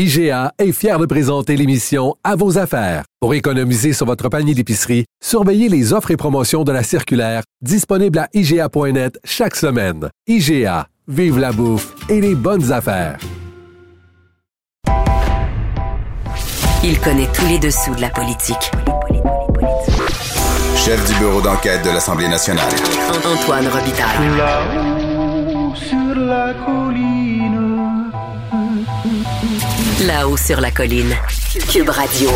IGA est fier de présenter l'émission À vos affaires. Pour économiser sur votre panier d'épicerie, surveillez les offres et promotions de la circulaire disponible à IGA.net chaque semaine. IGA, vive la bouffe et les bonnes affaires. Il connaît tous les dessous de la politique. Chef du bureau d'enquête de l'Assemblée nationale. Antoine Robitaille. Là-haut sur la colline. Là-haut sur la colline. Cube Radio.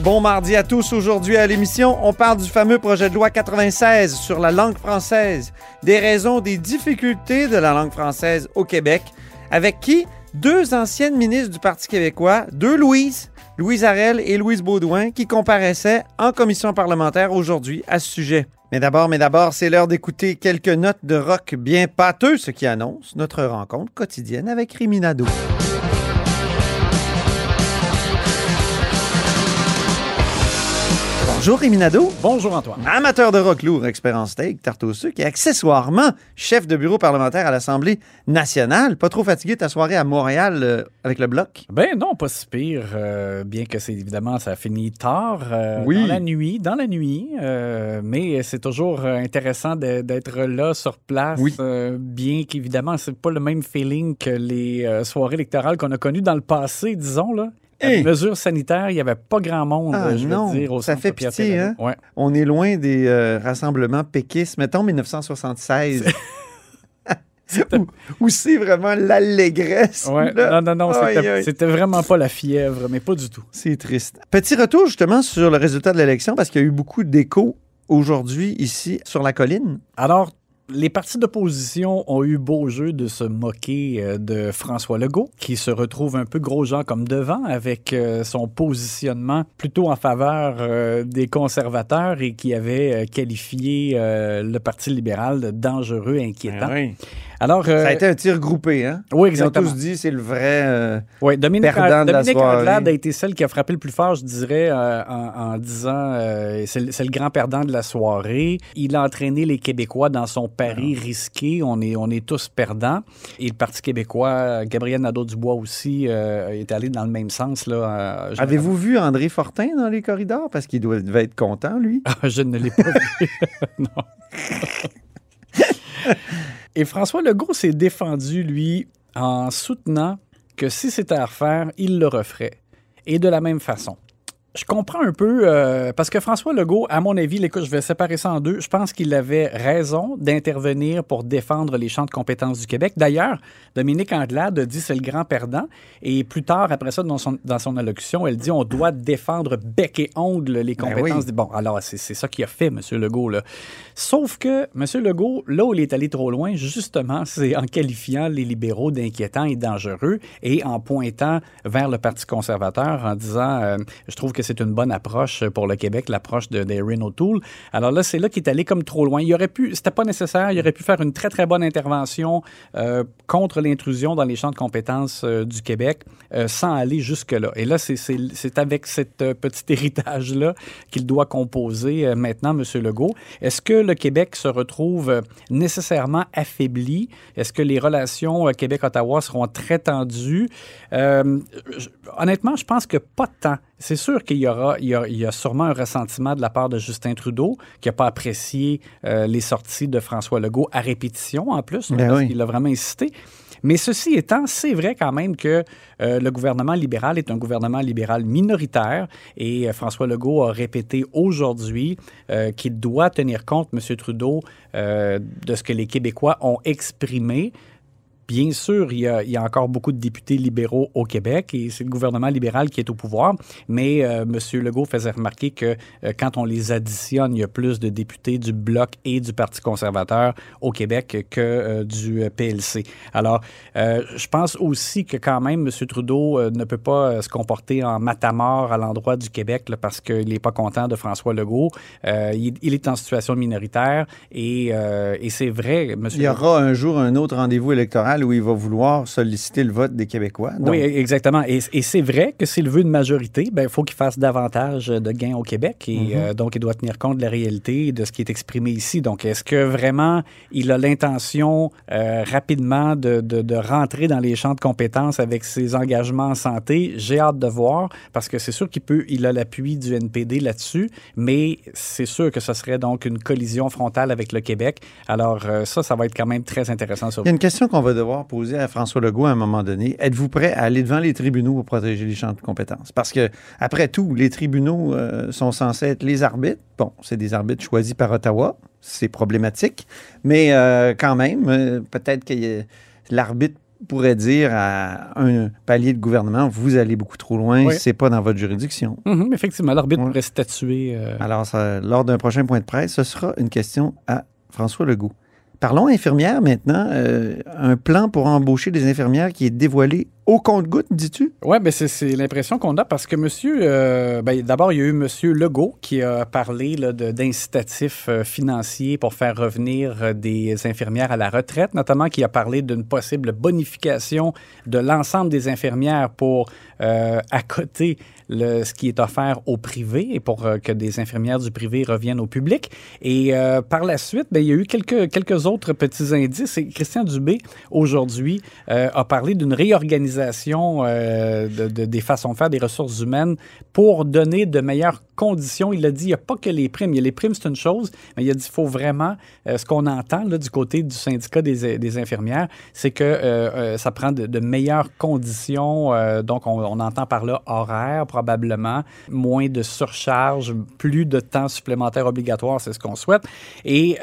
Bon mardi à tous. Aujourd'hui à l'émission, on parle du fameux projet de loi 96 sur la langue française, des raisons des difficultés de la langue française au Québec, avec qui? Deux anciennes ministres du Parti québécois, deux Louise, Louise Arel et Louise Baudouin, qui comparaissaient en commission parlementaire aujourd'hui à ce sujet. Mais d'abord, mais d'abord, c'est l'heure d'écouter quelques notes de rock bien pâteux, ce qui annonce notre rencontre quotidienne avec Riminado. Bonjour Riminado. Bonjour Antoine. Amateur de rock lourd, expert en steak, tarte au sucre et accessoirement chef de bureau parlementaire à l'Assemblée nationale. Pas trop fatigué de ta soirée à Montréal euh, avec le bloc? Ben non, pas si pire, euh, bien que c'est évidemment ça a fini tard euh, Oui. dans la nuit, dans la nuit, euh, mais c'est toujours euh, intéressant de- d'être là sur place, Oui. euh, bien qu'évidemment c'est pas le même feeling que les euh, soirées électorales qu'on a connues dans le passé, disons là. Hey! Les mesures sanitaires, il n'y avait pas grand monde, Ah, je non, veux dire, au ça fait pitié, hein? Ouais. On est loin des euh, rassemblements péquistes, mettons 1976. où, où c'est vraiment l'allégresse. Ouais, non, non, non, c'était vraiment pas la fièvre, mais pas du tout. C'est triste. Petit retour justement sur le résultat de l'élection parce qu'il y a eu beaucoup d'échos aujourd'hui ici sur la colline. Alors, les partis d'opposition ont eu beau jeu de se moquer euh, de François Legault, qui se retrouve un peu gros gens comme devant avec euh, son positionnement plutôt en faveur euh, des conservateurs et qui avait qualifié le Parti libéral de dangereux, inquiétant. Alors, euh, Ça a été un tir groupé, hein? oui, Ils ont exactement. tous dit c'est le vrai. euh, Oui, Dominique, perdant de la Dominique. Anglade a été celle qui a frappé le plus fort, je dirais, euh, en, en disant euh, c'est le- grand perdant de la soirée. Il a entraîné les Québécois dans son pari Ah. risqué. On est, on est tous perdants. Et le Parti québécois, Gabriel Nadeau-Dubois aussi, euh, est allé dans le même sens. là. euh, Avez-vous vu André Fortin dans les corridors? Parce qu'il doit, devait être content, lui. Je ne l'ai pas vu. non. Et François Legault s'est défendu, lui, en soutenant que si c'était à refaire, il le referait. Et de la même façon. Je comprends un peu, euh, parce que François Legault, à mon avis, écoute, je vais séparer ça en deux. Je pense qu'il avait raison d'intervenir pour défendre les champs de compétences du Québec. D'ailleurs, Dominique Anglade a dit c'est le grand perdant. Et plus tard, après ça, dans son, dans son allocution, elle dit on doit défendre bec et ongle les Ben compétences. oui. Bon, alors, c'est c'est ça qu'il a fait, M. Legault. Là. Sauf que M. Legault, là où il est allé trop loin, justement, c'est en qualifiant les libéraux d'inquiétants et dangereux et en pointant vers le Parti conservateur en disant euh, Je trouve que c'est une bonne approche pour le Québec, l'approche de d'Erin O'Toole. Alors là, c'est là qu'il est allé comme trop loin. Il aurait pu, c'était pas nécessaire, il aurait pu faire une très, très bonne intervention euh, contre l'intrusion dans les champs de compétences euh, du Québec euh, sans aller jusque-là. Et là, c'est- avec cet petit héritage-là qu'il doit composer maintenant, M. Legault. Est-ce que le Québec se retrouve nécessairement affaibli? Est-ce que les relations Québec-Ottawa seront très tendues? Honnêtement, je pense que pas tant. C'est sûr qu'il y aura, il y a, il y a sûrement un ressentiment de la part de Justin Trudeau, qui n'a pas apprécié euh, les sorties de François Legault à répétition en plus, Ben parce oui. qu'il a vraiment insisté. Mais ceci étant, c'est vrai quand même que euh, le gouvernement libéral est un gouvernement libéral minoritaire et euh, François Legault a répété aujourd'hui euh, qu'il doit tenir compte, M. Trudeau, de ce que les Québécois ont exprimé. Bien sûr, il y, a, encore beaucoup de députés libéraux au Québec et c'est le gouvernement libéral qui est au pouvoir, mais euh, M. Legault faisait remarquer que euh, quand on les additionne, il y a plus de députés du Bloc et du Parti conservateur au Québec que euh, du euh, PLC. Alors, je pense aussi que quand même, M. Trudeau ne peut pas se comporter en matamor à l'endroit du Québec parce qu'il n'est pas content de François Legault. Il, il est en situation minoritaire et, et c'est vrai, M. Il y aura un jour un autre rendez-vous électoral où il va vouloir solliciter le vote des Québécois. Donc, Oui, exactement. Et, et c'est vrai que s'il veut une majorité, ben, il faut qu'il fasse davantage de gains au Québec. Et Mhm. euh, donc, il doit tenir compte de la réalité de ce qui est exprimé ici. Donc, est-ce que vraiment il a l'intention euh, rapidement de, de- de rentrer dans les champs de compétences avec ses engagements en santé? J'ai hâte de voir parce que c'est sûr qu'il peut, il a l'appui du NPD là-dessus, mais c'est sûr que ce serait donc une collision frontale avec le Québec. Alors, euh, ça, ça va être quand même très intéressant sur Il y a une question qu'on va devoir poser à François Legault à un moment donné. Êtes-vous prêt à aller devant les tribunaux pour protéger les champs de compétences? Parce que, après tout, les tribunaux euh, sont censés être les arbitres. Bon, c'est des arbitres choisis par Ottawa. C'est problématique. Mais euh, quand même, euh, peut-être que l'arbitre pourrait dire à un palier de gouvernement, vous allez beaucoup trop loin, Oui. c'est pas dans votre juridiction. Mhm, effectivement, l'arbitre Ouais. pourrait statuer. euh, Alors, ça, lors d'un prochain point de presse, ce sera une question à François Legault. Parlons infirmières maintenant. Euh, un plan pour embaucher des infirmières qui est dévoilé au compte-goutte, dis-tu? Oui, ben c'est, l'impression qu'on a parce que monsieur, euh, ben, d'abord, il y a eu monsieur Legault qui a parlé d'incitatifs euh, financiers pour faire revenir euh, des infirmières à la retraite, notamment qui a parlé d'une possible bonification de l'ensemble des infirmières pour euh, accoter le, ce qui est offert au privé et pour euh, que des infirmières du privé reviennent au public. Et par la suite, ben, il y a eu quelques, quelques autres petits indices. Et Christian Dubé, aujourd'hui, a parlé d'une réorganisation euh, de, de- des façons de faire des ressources humaines pour donner de meilleures conditions. Il a dit, il n'y a pas que les primes. Il y a les primes, c'est une chose, mais il a dit, il faut vraiment, euh, ce qu'on entend du côté du syndicat des, infirmières, c'est que euh, ça prend de, meilleures conditions. donc, on, entend par là horaire, probablement, moins de surcharge, plus de temps supplémentaire obligatoire, c'est ce qu'on souhaite. Et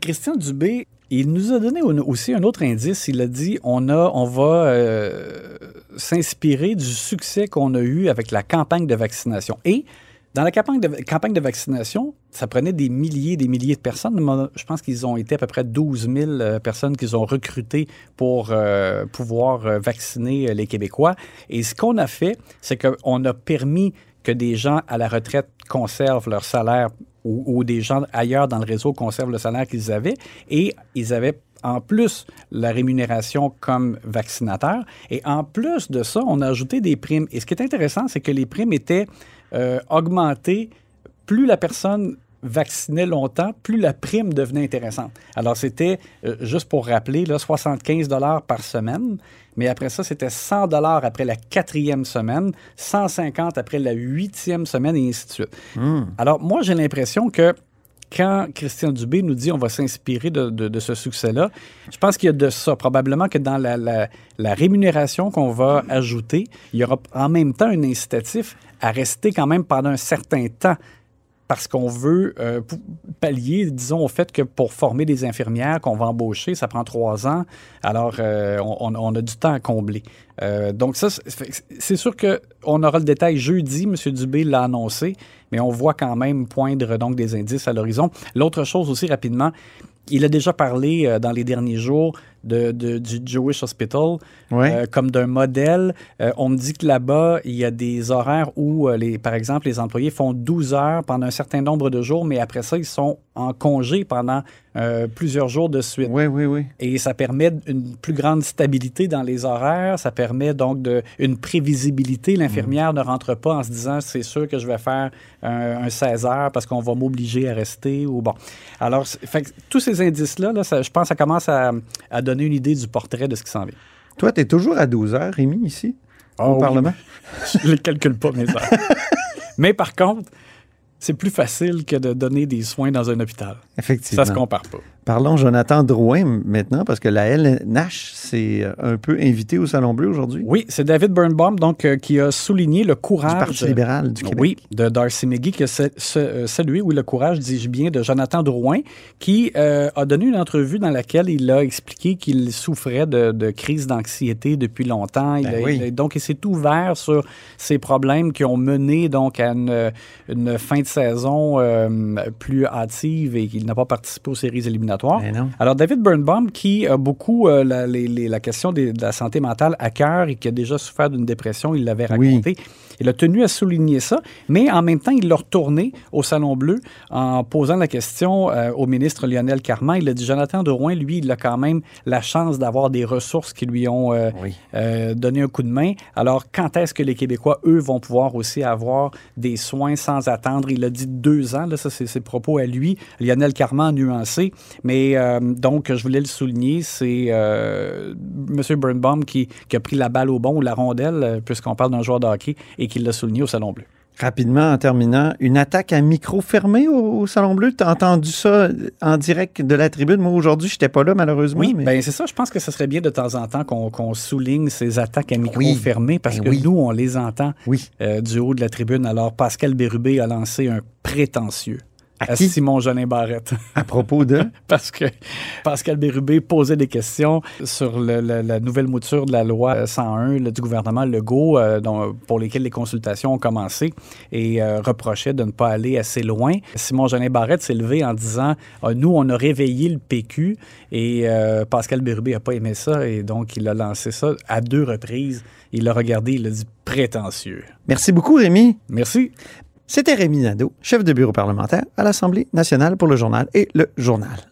Christian Dubé, il nous a donné aussi un autre indice. Il a dit on va euh, s'inspirer du succès qu'on a eu avec la campagne de vaccination. Et dans la campagne de, vaccination, ça prenait des milliers, des milliers de personnes. Je pense qu'ils ont été à peu près 12 000 euh, personnes qu'ils ont recrutées pour euh, pouvoir vacciner les Québécois. Et ce qu'on a fait, c'est qu'on a permis que des gens à la retraite conservent leur salaire ou, des gens ailleurs dans le réseau conservent le salaire qu'ils avaient et ils avaient en plus la rémunération comme vaccinateur. Et en plus de ça, on a ajouté des primes. Et ce qui est intéressant, c'est que les primes étaient euh, augmentées plus la personne vaccinait longtemps, plus la prime devenait intéressante. Alors, c'était, euh, juste pour rappeler, là, 75 par semaine, mais après ça, c'était 100 après la quatrième semaine, 150 après la huitième semaine, et ainsi de suite. Alors, moi, j'ai l'impression que quand Christian Dubé nous dit on va s'inspirer de, de- de ce succès-là, je pense qu'il y a de ça. Probablement que dans la, la- la rémunération qu'on va ajouter, il y aura en même temps un incitatif à rester quand même pendant un certain temps parce qu'on veut euh, pallier, disons, au fait que pour former des infirmières qu'on va embaucher, ça prend trois ans. Alors, euh, on, a du temps à combler. Euh, donc, ça, c'est- sûr qu'on aura le détail jeudi. M. Dubé l'a annoncé, mais on voit quand même poindre donc des indices à l'horizon. L'autre chose aussi, rapidement, il a déjà parlé dans les derniers jours de, de- du Jewish Hospital euh, comme d'un modèle. Euh, on me dit que là-bas, il y a des horaires où, euh, les, par exemple, les employés font 12 heures pendant un certain nombre de jours, mais après ça, ils sont en congé pendant plusieurs jours de suite. Oui, oui, oui. Et ça permet une plus grande stabilité dans les horaires. Ça permet donc de, une prévisibilité. L'infirmière ne rentre pas en se disant c'est sûr que je vais faire un, un 16 heures parce qu'on va m'obliger à rester. ou bon. Alors, fait tous ces indices-là, là, ça- je pense que ça commence à, à donner une idée du portrait de ce qui s'en vient. Toi, tu es toujours à 12 heures, Rémi, ici, au Oh oui. Parlement? je ne les calcule pas, mes heures. Mais par contre, c'est plus facile que de donner des soins dans un hôpital. Effectivement. Ça se compare pas. Parlons Jonathan Drouin maintenant, parce que la LNH s'est euh, un peu invitée au Salon Bleu aujourd'hui. Oui, c'est David Birnbaum donc, euh, qui a souligné le courage. Du Parti libéral du Québec. Oui, de Darcy McGee, qui a euh, salué, oui, le courage, dis-je bien, de Jonathan Drouin, qui euh, a donné une entrevue dans laquelle il a expliqué qu'il souffrait de, de crise d'anxiété depuis longtemps. Il Ben a- oui. il a- donc, il s'est ouvert sur ces problèmes qui ont mené donc à une, une fin de saison euh, plus hâtive et qu'il n'a pas participé aux séries éliminatoires. Ben. Alors, David Birnbaum, qui a beaucoup euh, la, les- les- la question des- de la santé mentale à cœur et qui a déjà souffert d'une dépression, il l'avait Oui. Il a tenu à souligner ça, mais en même temps, il l'a retourné au Salon Bleu en posant la question euh, au ministre Lionel Carman. Il a dit Jonathan Drouin, lui, il a quand même la chance d'avoir des ressources qui lui ont euh, Oui. euh, donné un coup de main. Alors, quand est-ce que les Québécois, eux, vont pouvoir aussi avoir des soins sans attendre? Il a dit deux ans, là, ça, c'est ses propos à lui. Lionel Carman a nuancé. Mais donc, je voulais le souligner, c'est M. Birnbaum qui, qui a pris la balle au bon ou la rondelle, puisqu'on parle d'un joueur de hockey, et qui l'a souligné au Salon Bleu. Rapidement, en terminant, une attaque à micro fermé au, au Salon Bleu? Tu as entendu ça en direct de la tribune? Moi, aujourd'hui, je n'étais pas là, malheureusement. Oui, mais... ben c'est ça. Je pense que ce serait bien de temps en temps qu'on souligne ces attaques à micro Oui. fermé parce Ben que oui. nous, on les entend Oui. euh, du haut de la tribune. Alors, Pascal Bérubé a lancé un prétentieux À à qui? Simon Jolin Barrette. À propos de? parce que Pascal Bérubé posait des questions sur le- la nouvelle mouture de la loi 101 là, du gouvernement Legault, euh, dont- pour lesquelles les consultations ont commencé, et euh, reprochait de ne pas aller assez loin. Simon Jolin Barrette s'est levé en disant Ah, Nous, on a réveillé le PQ, et euh, Pascal Bérubé n'a pas aimé ça, et donc il a lancé ça à deux reprises. Il l'a regardé, il a dit prétentieux. Merci beaucoup, Rémi. Merci. C'était Rémi Nadeau, chef de bureau parlementaire à l'Assemblée nationale pour le journal et le journal.